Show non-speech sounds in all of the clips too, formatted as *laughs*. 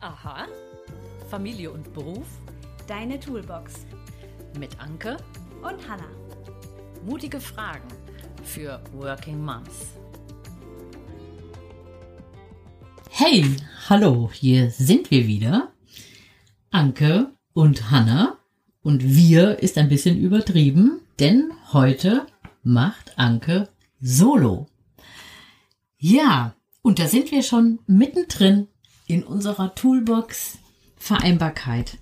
Aha. Familie und Beruf Deine Toolbox mit Anke. und Hannah. Mutige Fragen für Working Moms. Hey, hallo, hier sind wir wieder. Anke und Hanna. Und wir ist ein bisschen übertrieben, denn heute macht Anke Solo. Ja, und da sind wir schon mittendrin in unserer Toolbox Vereinbarkeit.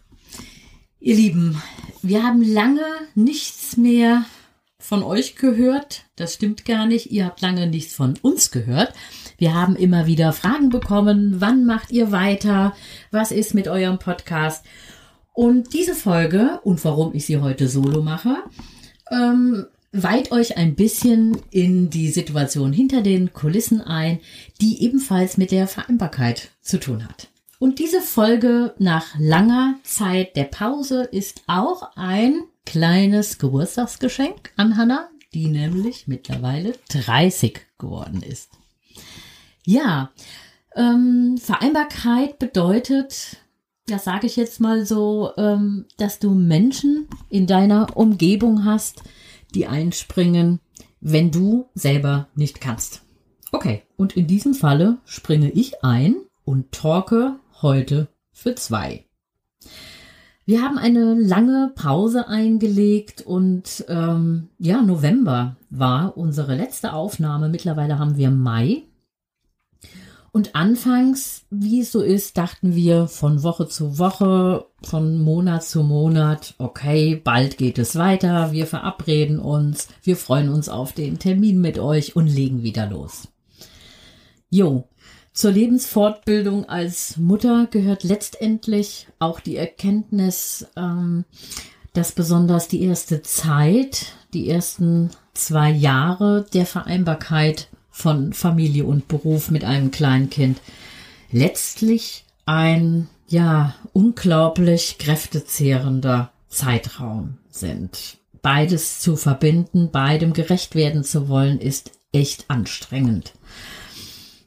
Ihr Lieben, wir haben lange nichts mehr von euch gehört. Das stimmt gar nicht. Ihr habt lange nichts von uns gehört. Wir haben immer wieder Fragen bekommen. Wann macht ihr weiter? Was ist mit eurem Podcast? Und diese Folge und warum ich sie heute solo mache, ähm, weiht euch ein bisschen in die Situation hinter den Kulissen ein, die ebenfalls mit der Vereinbarkeit zu tun hat. Und diese Folge nach langer Zeit der Pause ist auch ein kleines Geburtstagsgeschenk an Hannah, die nämlich mittlerweile 30 geworden ist. Ja, ähm, Vereinbarkeit bedeutet, das sage ich jetzt mal so, ähm, dass du Menschen in deiner Umgebung hast, die einspringen, wenn du selber nicht kannst. Okay, und in diesem Falle springe ich ein und talke heute für zwei. Wir haben eine lange Pause eingelegt und ähm, ja, November war unsere letzte Aufnahme. Mittlerweile haben wir Mai. Und anfangs, wie es so ist, dachten wir von Woche zu Woche, von Monat zu Monat, okay, bald geht es weiter, wir verabreden uns, wir freuen uns auf den Termin mit euch und legen wieder los. Jo, zur Lebensfortbildung als Mutter gehört letztendlich auch die Erkenntnis, ähm, dass besonders die erste Zeit, die ersten zwei Jahre der Vereinbarkeit von Familie und Beruf mit einem kleinen Kind letztlich ein, ja, unglaublich kräftezehrender Zeitraum sind. Beides zu verbinden, beidem gerecht werden zu wollen, ist echt anstrengend.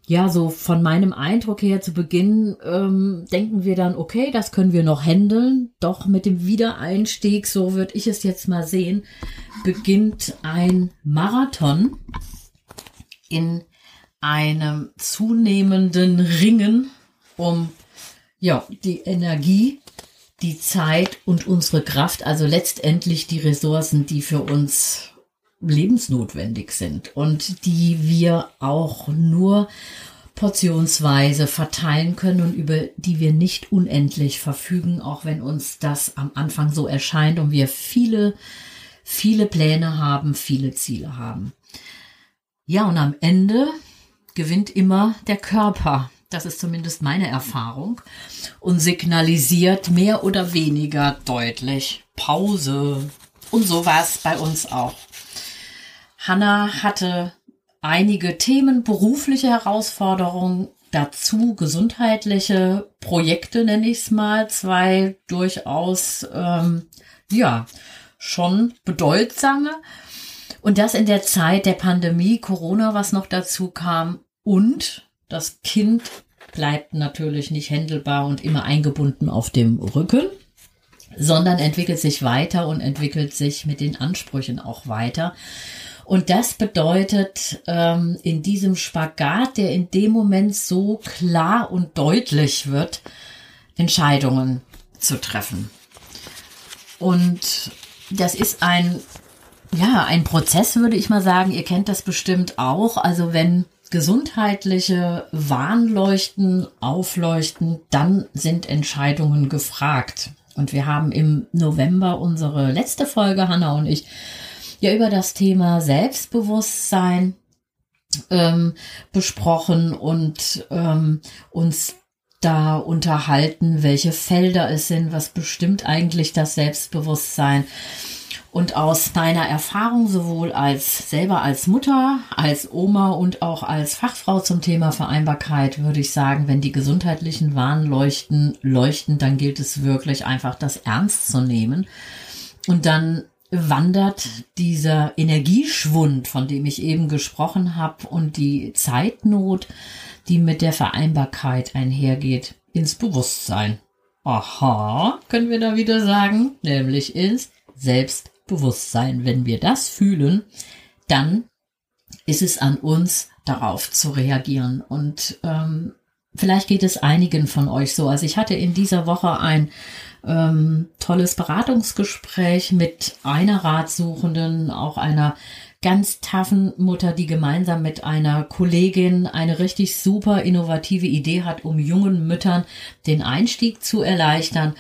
Ja, so von meinem Eindruck her zu Beginn ähm, denken wir dann, okay, das können wir noch handeln. Doch mit dem Wiedereinstieg, so würde ich es jetzt mal sehen, beginnt ein Marathon in einem zunehmenden Ringen um ja, die Energie, die Zeit und unsere Kraft, also letztendlich die Ressourcen, die für uns lebensnotwendig sind und die wir auch nur portionsweise verteilen können und über die wir nicht unendlich verfügen, auch wenn uns das am Anfang so erscheint und wir viele, viele Pläne haben, viele Ziele haben. Ja, und am Ende gewinnt immer der Körper. Das ist zumindest meine Erfahrung. Und signalisiert mehr oder weniger deutlich Pause. Und so war es bei uns auch. Hanna hatte einige Themen, berufliche Herausforderungen, dazu gesundheitliche Projekte, nenne ich es mal, zwei durchaus, ähm, ja, schon bedeutsame. Und das in der Zeit der Pandemie, Corona, was noch dazu kam. Und das Kind bleibt natürlich nicht händelbar und immer eingebunden auf dem Rücken, sondern entwickelt sich weiter und entwickelt sich mit den Ansprüchen auch weiter. Und das bedeutet ähm, in diesem Spagat, der in dem Moment so klar und deutlich wird, Entscheidungen zu treffen. Und das ist ein ja, ein Prozess würde ich mal sagen. Ihr kennt das bestimmt auch. Also wenn gesundheitliche Warnleuchten aufleuchten, dann sind Entscheidungen gefragt. Und wir haben im November unsere letzte Folge, Hanna und ich, ja über das Thema Selbstbewusstsein ähm, besprochen und ähm, uns da unterhalten, welche Felder es sind, was bestimmt eigentlich das Selbstbewusstsein. Und aus meiner Erfahrung sowohl als selber als Mutter, als Oma und auch als Fachfrau zum Thema Vereinbarkeit würde ich sagen, wenn die gesundheitlichen Warnleuchten leuchten, dann gilt es wirklich einfach, das ernst zu nehmen und dann wandert dieser Energieschwund, von dem ich eben gesprochen habe, und die Zeitnot, die mit der Vereinbarkeit einhergeht, ins Bewusstsein. Aha, können wir da wieder sagen, nämlich ins Selbstbewusstsein. Wenn wir das fühlen, dann ist es an uns, darauf zu reagieren. Und ähm, vielleicht geht es einigen von euch so. Also ich hatte in dieser Woche ein ähm, tolles Beratungsgespräch mit einer Ratsuchenden, auch einer ganz taffen Mutter, die gemeinsam mit einer Kollegin eine richtig super innovative Idee hat, um jungen Müttern den Einstieg zu erleichtern.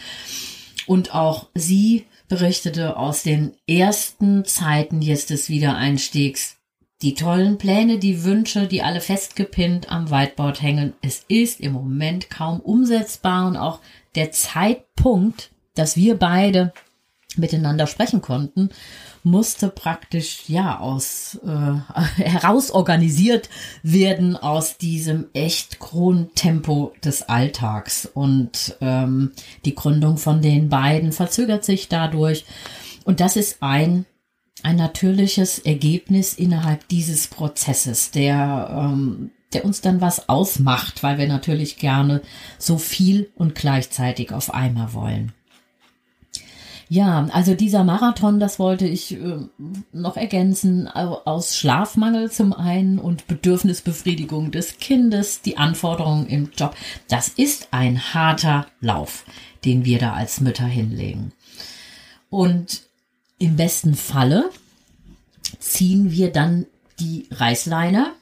Und auch sie berichtete aus den ersten Zeiten jetzt des Wiedereinstiegs. Die tollen Pläne, die Wünsche, die alle festgepinnt am Whiteboard hängen. Es ist im Moment kaum umsetzbar und auch der Zeitpunkt, dass wir beide miteinander sprechen konnten, musste praktisch ja aus äh, *laughs* herausorganisiert werden aus diesem echt hohen Tempo des Alltags und ähm, die Gründung von den beiden verzögert sich dadurch und das ist ein ein natürliches Ergebnis innerhalb dieses Prozesses, der ähm, der uns dann was ausmacht, weil wir natürlich gerne so viel und gleichzeitig auf einmal wollen. Ja, also dieser Marathon, das wollte ich äh, noch ergänzen, aus Schlafmangel zum einen und Bedürfnisbefriedigung des Kindes, die Anforderungen im Job. Das ist ein harter Lauf, den wir da als Mütter hinlegen. Und im besten Falle ziehen wir dann die Reißleine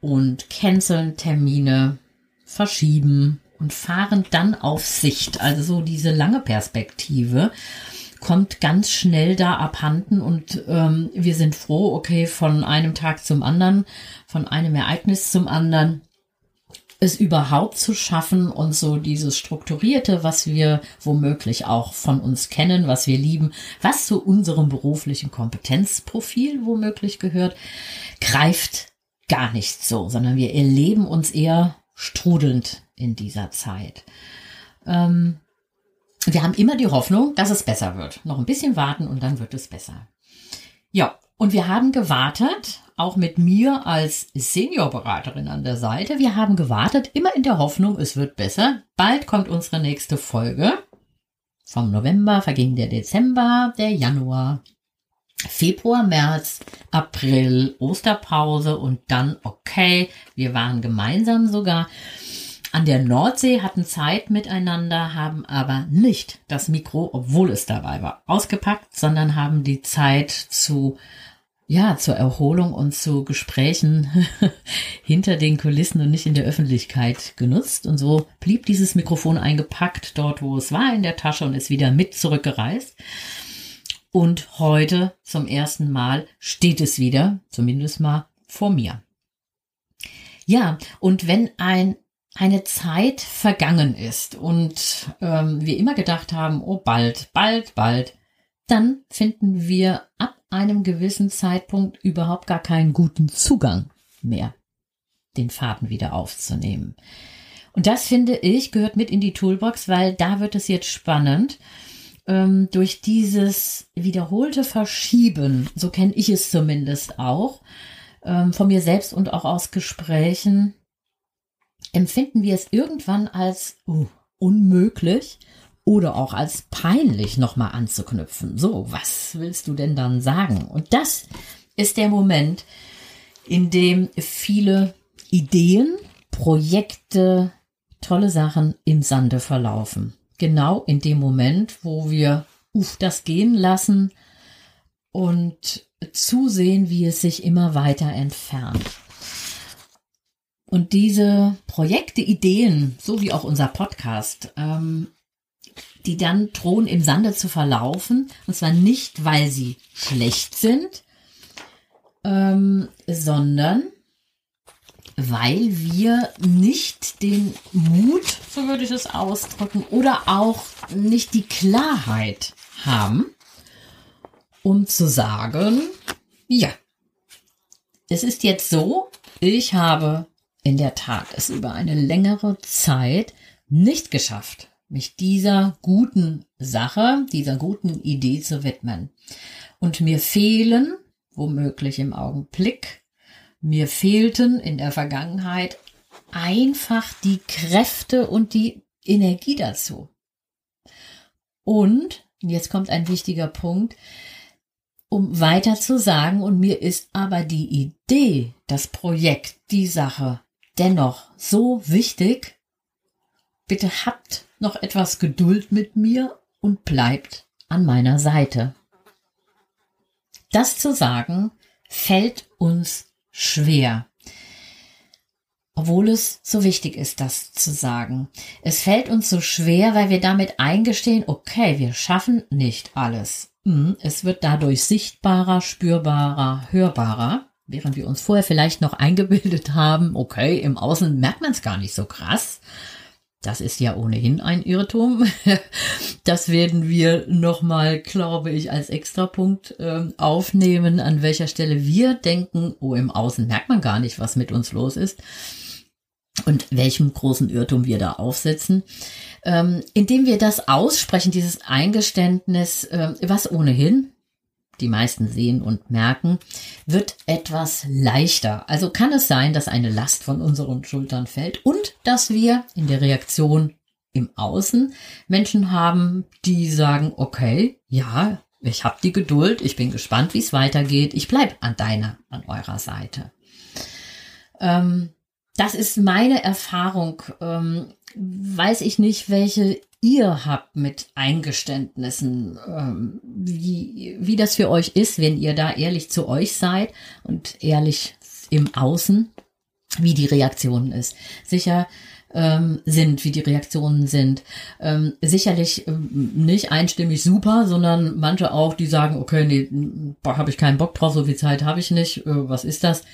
und canceln Termine, verschieben und fahren dann auf Sicht. Also so diese lange Perspektive kommt ganz schnell da abhanden und ähm, wir sind froh, okay, von einem Tag zum anderen, von einem Ereignis zum anderen, es überhaupt zu schaffen und so dieses Strukturierte, was wir womöglich auch von uns kennen, was wir lieben, was zu unserem beruflichen Kompetenzprofil womöglich gehört, greift gar nicht so, sondern wir erleben uns eher strudelnd in dieser Zeit. Ähm, wir haben immer die Hoffnung, dass es besser wird. Noch ein bisschen warten und dann wird es besser. Ja, und wir haben gewartet, auch mit mir als Seniorberaterin an der Seite. Wir haben gewartet, immer in der Hoffnung, es wird besser. Bald kommt unsere nächste Folge. Vom November verging der Dezember, der Januar, Februar, März, April, Osterpause und dann, okay, wir waren gemeinsam sogar an der Nordsee, hatten Zeit miteinander, haben aber nicht das Mikro, obwohl es dabei war, ausgepackt, sondern haben die Zeit zu ja, zur Erholung und zu Gesprächen *laughs* hinter den Kulissen und nicht in der Öffentlichkeit genutzt. Und so blieb dieses Mikrofon eingepackt dort, wo es war, in der Tasche und ist wieder mit zurückgereist. Und heute zum ersten Mal steht es wieder, zumindest mal vor mir. Ja, und wenn ein eine Zeit vergangen ist und ähm, wir immer gedacht haben, oh bald, bald, bald, dann finden wir ab einem gewissen Zeitpunkt überhaupt gar keinen guten Zugang mehr, den Faden wieder aufzunehmen. Und das finde ich gehört mit in die Toolbox, weil da wird es jetzt spannend ähm, durch dieses wiederholte Verschieben, so kenne ich es zumindest auch, ähm, von mir selbst und auch aus Gesprächen, empfinden wir es irgendwann als uh, unmöglich oder auch als peinlich nochmal anzuknüpfen. So, was willst du denn dann sagen? Und das ist der Moment, in dem viele Ideen, Projekte, tolle Sachen im Sande verlaufen genau in dem Moment, wo wir uff, das gehen lassen und zusehen, wie es sich immer weiter entfernt. Und diese Projekte, Ideen, so wie auch unser Podcast, ähm, die dann drohen im Sande zu verlaufen, und zwar nicht, weil sie schlecht sind, ähm, sondern weil wir nicht den Mut, so würde ich es ausdrücken, oder auch nicht die Klarheit haben, um zu sagen, ja, es ist jetzt so, ich habe in der Tat es über eine längere Zeit nicht geschafft, mich dieser guten Sache, dieser guten Idee zu widmen. Und mir fehlen, womöglich im Augenblick, mir fehlten in der Vergangenheit einfach die Kräfte und die Energie dazu. Und, jetzt kommt ein wichtiger Punkt, um weiter zu sagen, und mir ist aber die Idee, das Projekt, die Sache dennoch so wichtig, bitte habt noch etwas Geduld mit mir und bleibt an meiner Seite. Das zu sagen fällt uns schwer obwohl es so wichtig ist, das zu sagen. Es fällt uns so schwer, weil wir damit eingestehen, okay, wir schaffen nicht alles. Hm, es wird dadurch sichtbarer, spürbarer, hörbarer, während wir uns vorher vielleicht noch eingebildet haben, okay, im Außen merkt man es gar nicht so krass. Das ist ja ohnehin ein Irrtum. *laughs* Das werden wir nochmal, glaube ich, als Extrapunkt äh, aufnehmen, an welcher Stelle wir denken, oh, im Außen merkt man gar nicht, was mit uns los ist und welchem großen Irrtum wir da aufsetzen, ähm, indem wir das aussprechen, dieses Eingeständnis, äh, was ohnehin die meisten sehen und merken, wird etwas leichter. Also kann es sein, dass eine Last von unseren Schultern fällt und dass wir in der Reaktion im Außen Menschen haben, die sagen, okay, ja, ich habe die Geduld, ich bin gespannt, wie es weitergeht, ich bleib an deiner, an eurer Seite. Ähm, das ist meine Erfahrung. Ähm, weiß ich nicht, welche ihr habt mit Eingeständnissen, ähm, wie, wie das für euch ist, wenn ihr da ehrlich zu euch seid und ehrlich im Außen, wie die Reaktion ist. Sicher ähm, sind, wie die Reaktionen sind. Ähm, sicherlich ähm, nicht einstimmig super, sondern manche auch, die sagen, okay, nee, habe ich keinen Bock drauf, so viel Zeit habe ich nicht, äh, was ist das?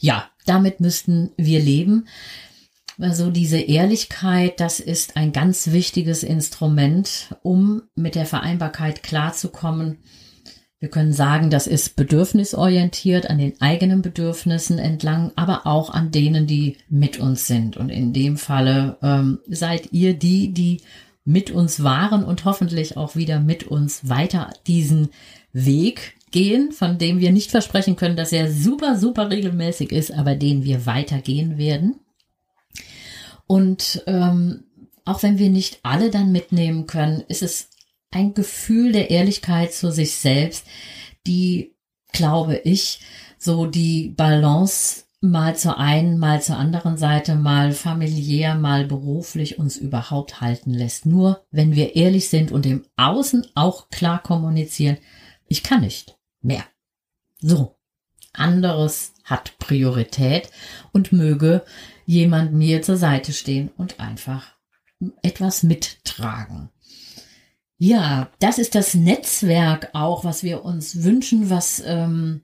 Ja, damit müssten wir leben. Also diese Ehrlichkeit, das ist ein ganz wichtiges Instrument, um mit der Vereinbarkeit klarzukommen. Wir können sagen, das ist bedürfnisorientiert an den eigenen Bedürfnissen entlang, aber auch an denen, die mit uns sind. Und in dem Falle ähm, seid ihr die, die mit uns waren und hoffentlich auch wieder mit uns weiter diesen Weg gehen, von dem wir nicht versprechen können, dass er super, super regelmäßig ist, aber den wir weitergehen werden. Und ähm, auch wenn wir nicht alle dann mitnehmen können, ist es ein Gefühl der Ehrlichkeit zu sich selbst, die, glaube ich, so die Balance mal zur einen, mal zur anderen Seite, mal familiär, mal beruflich uns überhaupt halten lässt. Nur wenn wir ehrlich sind und im Außen auch klar kommunizieren, ich kann nicht mehr. So, anderes hat Priorität und möge jemand mir zur Seite stehen und einfach etwas mittragen. Ja, das ist das Netzwerk auch, was wir uns wünschen, was ähm,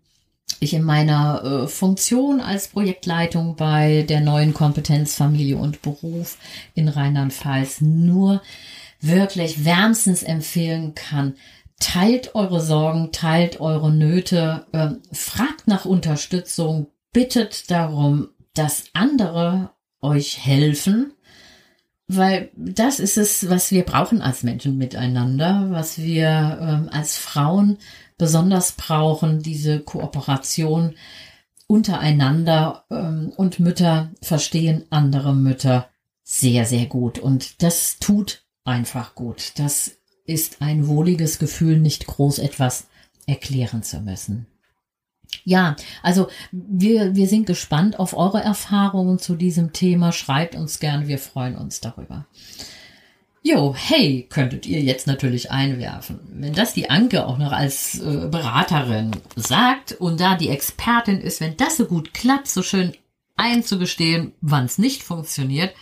ich in meiner äh, Funktion als Projektleitung bei der neuen Kompetenz Familie und Beruf in Rheinland-Pfalz nur wirklich wärmstens empfehlen kann teilt eure Sorgen, teilt eure Nöte, äh, fragt nach Unterstützung, bittet darum, dass andere euch helfen, weil das ist es, was wir brauchen als Menschen miteinander, was wir ähm, als Frauen besonders brauchen, diese Kooperation untereinander ähm, und Mütter verstehen andere Mütter sehr, sehr gut und das tut einfach gut. Das ist ein wohliges Gefühl, nicht groß etwas erklären zu müssen. Ja, also wir, wir sind gespannt auf eure Erfahrungen zu diesem Thema. Schreibt uns gern, wir freuen uns darüber. Jo, hey, könntet ihr jetzt natürlich einwerfen. Wenn das die Anke auch noch als äh, Beraterin sagt und da die Expertin ist, wenn das so gut klappt, so schön einzugestehen, wann es nicht funktioniert,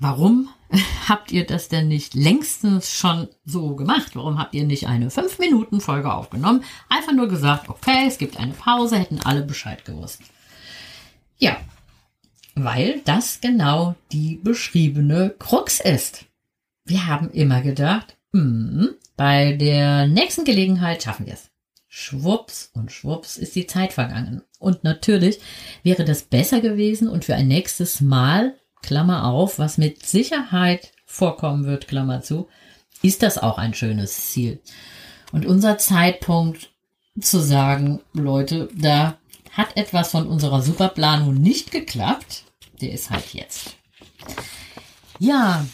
warum *laughs* habt ihr das denn nicht längstens schon so gemacht? Warum habt ihr nicht eine 5-Minuten-Folge aufgenommen? Einfach nur gesagt, okay, es gibt eine Pause, hätten alle Bescheid gewusst. Ja, weil das genau die beschriebene Krux ist. Wir haben immer gedacht, mh, bei der nächsten Gelegenheit schaffen wir es. Schwupps und schwupps ist die Zeit vergangen. Und natürlich wäre das besser gewesen und für ein nächstes Mal Klammer auf, was mit Sicherheit vorkommen wird, Klammer zu, ist das auch ein schönes Ziel. Und unser Zeitpunkt zu sagen, Leute, da hat etwas von unserer Superplanung nicht geklappt, der ist halt jetzt. Ja,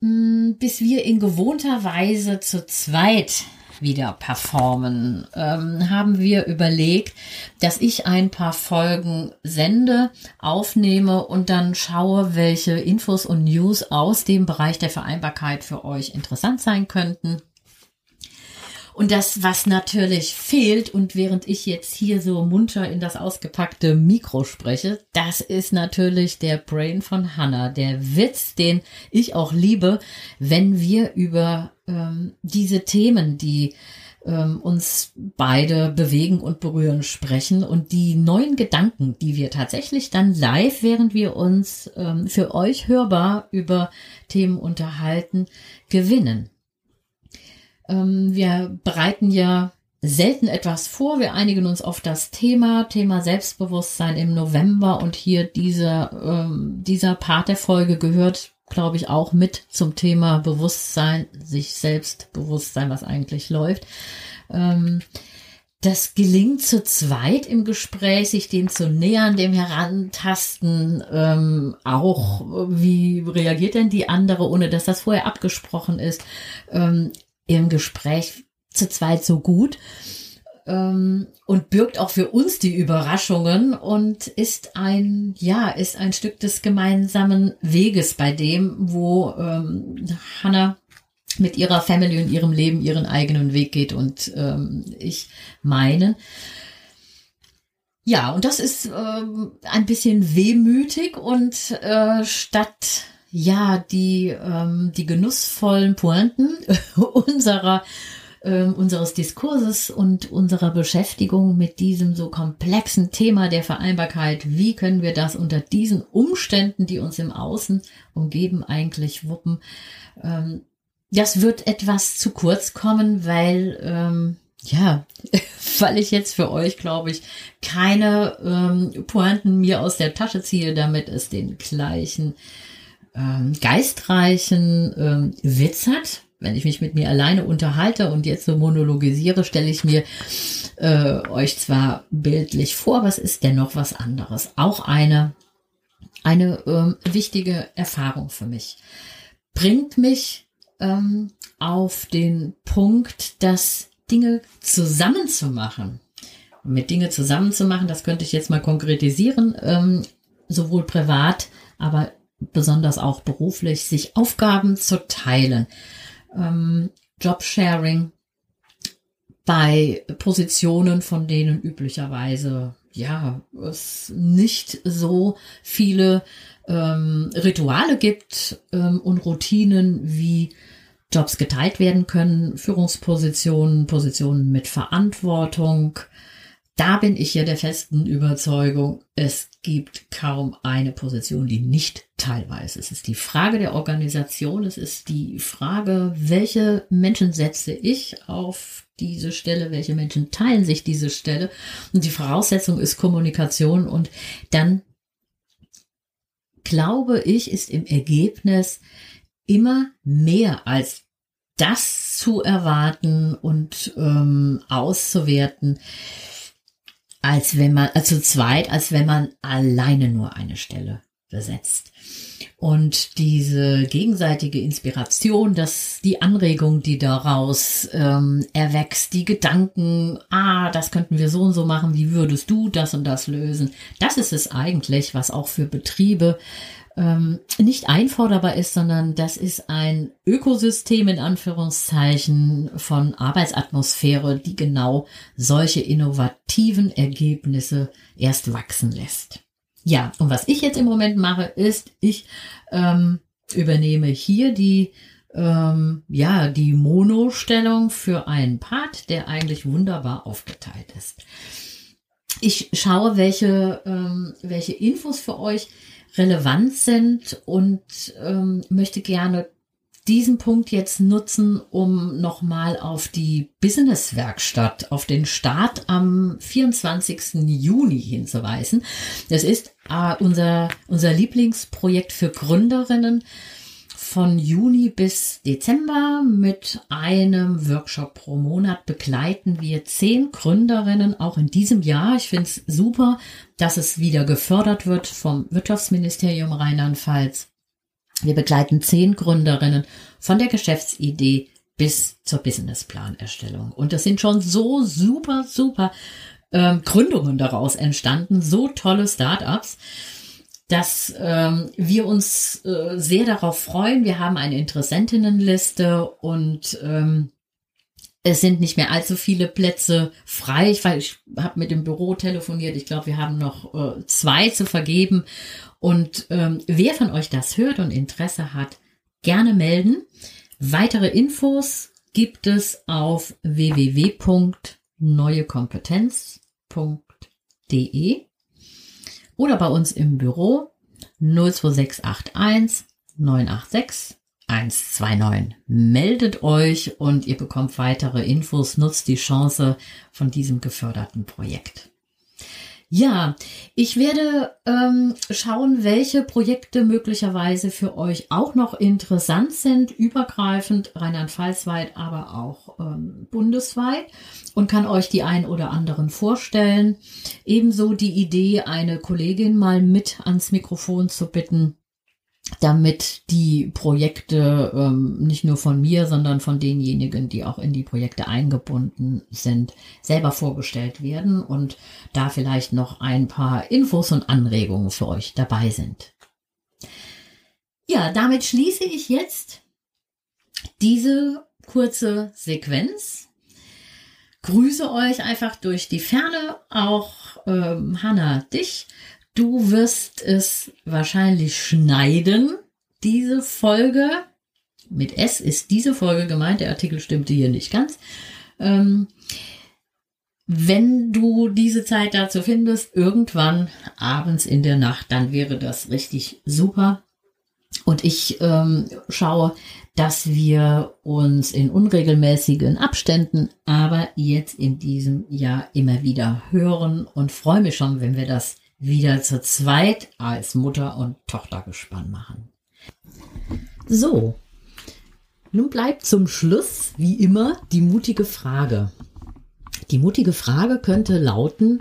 mm, bis wir in gewohnter Weise zu zweit wieder performen, ähm, haben wir überlegt, dass ich ein paar Folgen sende, aufnehme und dann schaue, welche Infos und News aus dem Bereich der Vereinbarkeit für euch interessant sein könnten. Und das, was natürlich fehlt, und während ich jetzt hier so munter in das ausgepackte Mikro spreche, das ist natürlich der Brain von Hannah, der Witz, den ich auch liebe, wenn wir über ähm, diese Themen, die ähm, uns beide bewegen und berühren, sprechen und die neuen Gedanken, die wir tatsächlich dann live, während wir uns ähm, für euch hörbar über Themen unterhalten, gewinnen. Ähm, wir bereiten ja selten etwas vor. Wir einigen uns auf das Thema, Thema Selbstbewusstsein im November und hier dieser, ähm, dieser Part der Folge gehört, glaube ich, auch mit zum Thema Bewusstsein, sich selbst Bewusstsein, was eigentlich läuft. Ähm, das gelingt zu zweit im Gespräch, sich dem zu nähern, dem herantasten, ähm, auch wie reagiert denn die andere, ohne dass das vorher abgesprochen ist. Ähm, im Gespräch zu zweit so gut ähm, und birgt auch für uns die Überraschungen und ist ein, ja, ist ein Stück des gemeinsamen Weges bei dem, wo ähm, Hannah mit ihrer Family und ihrem Leben ihren eigenen Weg geht und ähm, ich meine. Ja, und das ist ähm, ein bisschen wehmütig und äh, statt ja, die, ähm, die genussvollen Pointen *laughs* unserer, ähm, unseres Diskurses und unserer Beschäftigung mit diesem so komplexen Thema der Vereinbarkeit. Wie können wir das unter diesen Umständen, die uns im Außen umgeben, eigentlich wuppen? Ähm, das wird etwas zu kurz kommen, weil, ähm, ja, *laughs* weil ich jetzt für euch, glaube ich, keine ähm, Pointen mir aus der Tasche ziehe, damit es den gleichen ähm, geistreichen ähm, Witz hat. Wenn ich mich mit mir alleine unterhalte und jetzt so monologisiere, stelle ich mir äh, euch zwar bildlich vor, was ist denn noch was anderes? Auch eine, eine ähm, wichtige Erfahrung für mich. Bringt mich ähm, auf den Punkt, dass Dinge zusammenzumachen, mit Dinge zusammenzumachen, das könnte ich jetzt mal konkretisieren, ähm, sowohl privat, aber besonders auch beruflich, sich Aufgaben zu teilen. Ähm, Jobsharing bei Positionen, von denen üblicherweise ja es nicht so viele ähm, Rituale gibt ähm, und Routinen, wie Jobs geteilt werden können, Führungspositionen, Positionen mit Verantwortung, da bin ich ja der festen Überzeugung, es gibt kaum eine Position, die nicht teilweise. Es ist die Frage der Organisation, es ist die Frage, welche Menschen setze ich auf diese Stelle, welche Menschen teilen sich diese Stelle. Und die Voraussetzung ist Kommunikation und dann glaube ich, ist im Ergebnis immer mehr als das zu erwarten und ähm, auszuwerten, als wenn man, also zu zweit, als wenn man alleine nur eine Stelle besetzt. Und diese gegenseitige Inspiration, dass die Anregung, die daraus ähm, erwächst, die Gedanken, ah, das könnten wir so und so machen, wie würdest du das und das lösen, das ist es eigentlich, was auch für Betriebe ähm, nicht einforderbar ist, sondern das ist ein Ökosystem in Anführungszeichen von Arbeitsatmosphäre, die genau solche innovativen Ergebnisse erst wachsen lässt. Ja, und was ich jetzt im Moment mache, ist, ich ähm, übernehme hier die ähm, ja die Mono-Stellung für einen Part, der eigentlich wunderbar aufgeteilt ist. Ich schaue, welche ähm, welche Infos für euch relevant sind und ähm, möchte gerne diesen Punkt jetzt nutzen, um nochmal auf die Business-Werkstatt, auf den Start am 24. Juni hinzuweisen. Das ist äh, unser, unser Lieblingsprojekt für Gründerinnen, von Juni bis Dezember mit einem Workshop pro Monat begleiten wir zehn Gründerinnen auch in diesem Jahr. Ich finde es super, dass es wieder gefördert wird vom Wirtschaftsministerium Rheinland-Pfalz. Wir begleiten zehn Gründerinnen von der Geschäftsidee bis zur Businessplanerstellung. Und das sind schon so super, super ähm, Gründungen daraus entstanden, so tolle Startups dass ähm, wir uns äh, sehr darauf freuen. Wir haben eine Interessentinnenliste und ähm, es sind nicht mehr allzu viele Plätze frei, weil ich habe mit dem Büro telefoniert. Ich glaube, wir haben noch äh, zwei zu vergeben. Und ähm, wer von euch das hört und Interesse hat, gerne melden. Weitere Infos gibt es auf www.neuekompetenz.de oder bei uns im Büro 02681 986 129. Meldet euch und ihr bekommt weitere Infos, nutzt die Chance von diesem geförderten Projekt. Ja, ich werde ähm, schauen, welche Projekte möglicherweise für euch auch noch interessant sind, übergreifend, Rheinland-Pfalz-weit, aber auch ähm, bundesweit und kann euch die ein oder anderen vorstellen. Ebenso die Idee, eine Kollegin mal mit ans Mikrofon zu bitten, damit die Projekte ähm, nicht nur von mir, sondern von denjenigen, die auch in die Projekte eingebunden sind, selber vorgestellt werden und da vielleicht noch ein paar Infos und Anregungen für euch dabei sind. Ja, damit schließe ich jetzt diese kurze Sequenz. Grüße euch einfach durch die Ferne, auch ähm, Hanna dich Du wirst es wahrscheinlich schneiden, diese Folge. Mit S ist diese Folge gemeint, der Artikel stimmte hier nicht ganz. Ähm, wenn du diese Zeit dazu findest, irgendwann abends in der Nacht, dann wäre das richtig super. Und ich ähm, schaue, dass wir uns in unregelmäßigen Abständen, aber jetzt in diesem Jahr immer wieder hören und freue mich schon, wenn wir das wieder zu zweit als Mutter und Tochter gespannt machen. So, nun bleibt zum Schluss, wie immer, die mutige Frage. Die mutige Frage könnte lauten,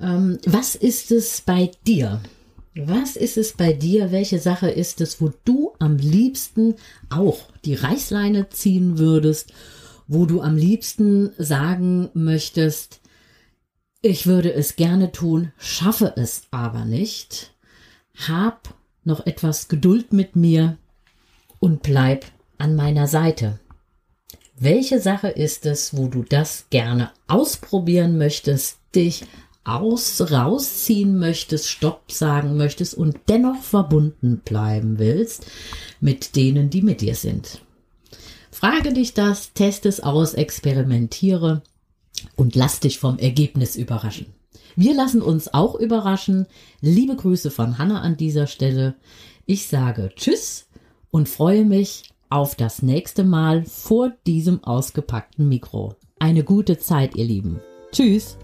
ähm, was ist es bei dir? Was ist es bei dir? Welche Sache ist es, wo du am liebsten auch die Reißleine ziehen würdest, wo du am liebsten sagen möchtest, ich würde es gerne tun, schaffe es aber nicht. Hab noch etwas Geduld mit mir und bleib an meiner Seite. Welche Sache ist es, wo du das gerne ausprobieren möchtest, dich aus, rausziehen möchtest, Stopp sagen möchtest und dennoch verbunden bleiben willst mit denen, die mit dir sind? Frage dich das, teste es aus, experimentiere und lass dich vom Ergebnis überraschen. Wir lassen uns auch überraschen. Liebe Grüße von Hanna an dieser Stelle. Ich sage Tschüss und freue mich auf das nächste Mal vor diesem ausgepackten Mikro. Eine gute Zeit, ihr Lieben. Tschüss.